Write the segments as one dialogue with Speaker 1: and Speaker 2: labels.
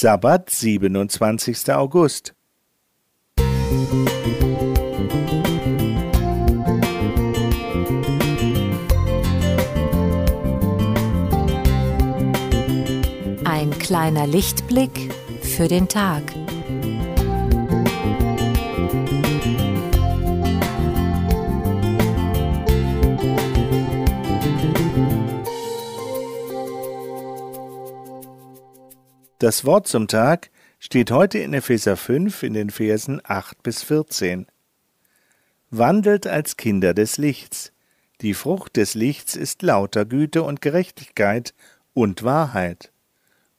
Speaker 1: Sabbat, 27. August.
Speaker 2: Ein kleiner Lichtblick für den Tag.
Speaker 1: Das Wort zum Tag steht heute in Epheser 5 in den Versen 8 bis 14. Wandelt als Kinder des Lichts. Die Frucht des Lichts ist lauter Güte und Gerechtigkeit und Wahrheit.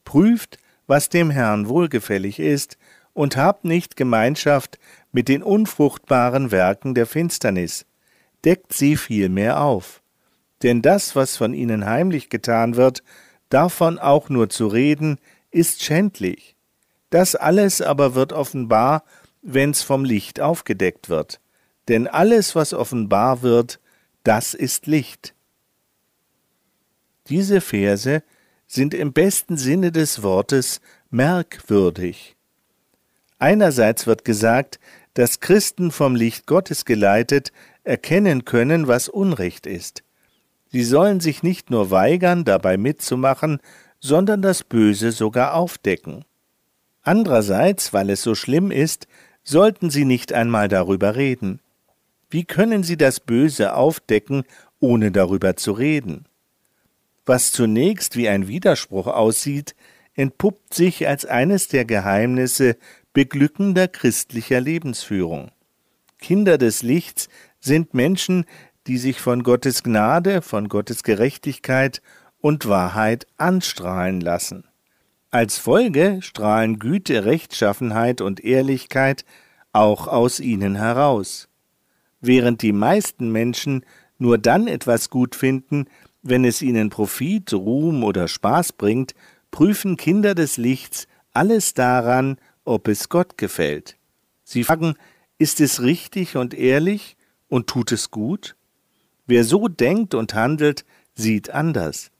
Speaker 1: Prüft, was dem Herrn wohlgefällig ist, und habt nicht Gemeinschaft mit den unfruchtbaren Werken der Finsternis, deckt sie vielmehr auf. Denn das, was von ihnen heimlich getan wird, davon auch nur zu reden, ist schändlich. Das alles aber wird offenbar, wenn's vom Licht aufgedeckt wird. Denn alles, was offenbar wird, das ist Licht. Diese Verse sind im besten Sinne des Wortes merkwürdig. Einerseits wird gesagt, dass Christen vom Licht Gottes geleitet erkennen können, was Unrecht ist. Sie sollen sich nicht nur weigern, dabei mitzumachen, sondern das Böse sogar aufdecken. Andererseits, weil es so schlimm ist, sollten Sie nicht einmal darüber reden. Wie können Sie das Böse aufdecken, ohne darüber zu reden? Was zunächst wie ein Widerspruch aussieht, entpuppt sich als eines der Geheimnisse beglückender christlicher Lebensführung. Kinder des Lichts sind Menschen, die sich von Gottes Gnade, von Gottes Gerechtigkeit und Wahrheit anstrahlen lassen. Als Folge strahlen Güte, Rechtschaffenheit und Ehrlichkeit auch aus ihnen heraus. Während die meisten Menschen nur dann etwas gut finden, wenn es ihnen Profit, Ruhm oder Spaß bringt, prüfen Kinder des Lichts alles daran, ob es Gott gefällt. Sie fragen, ist es richtig und ehrlich und tut es gut? Wer so denkt und handelt, sieht anders.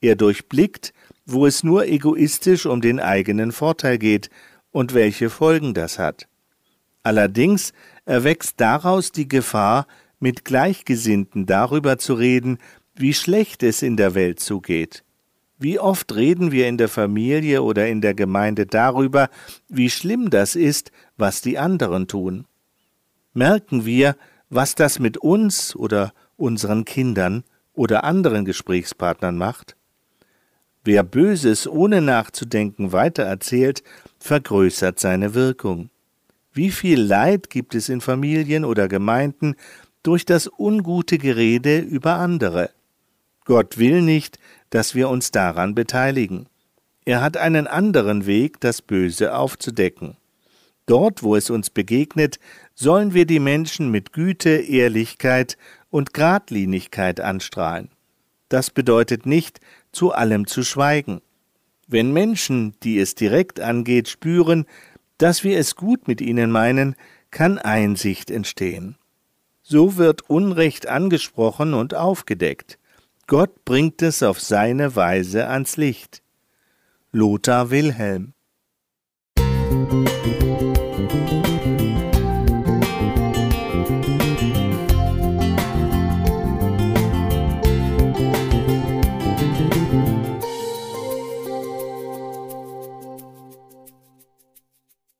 Speaker 1: Er durchblickt, wo es nur egoistisch um den eigenen Vorteil geht und welche Folgen das hat. Allerdings erwächst daraus die Gefahr, mit Gleichgesinnten darüber zu reden, wie schlecht es in der Welt zugeht. Wie oft reden wir in der Familie oder in der Gemeinde darüber, wie schlimm das ist, was die anderen tun. Merken wir, was das mit uns oder unseren Kindern oder anderen Gesprächspartnern macht? Wer Böses ohne nachzudenken weitererzählt, vergrößert seine Wirkung. Wie viel Leid gibt es in Familien oder Gemeinden durch das ungute Gerede über andere? Gott will nicht, dass wir uns daran beteiligen. Er hat einen anderen Weg, das Böse aufzudecken. Dort, wo es uns begegnet, sollen wir die Menschen mit Güte, Ehrlichkeit und Gradlinigkeit anstrahlen. Das bedeutet nicht, zu allem zu schweigen. Wenn Menschen, die es direkt angeht, spüren, dass wir es gut mit ihnen meinen, kann Einsicht entstehen. So wird Unrecht angesprochen und aufgedeckt. Gott bringt es auf seine Weise ans Licht. Lothar Wilhelm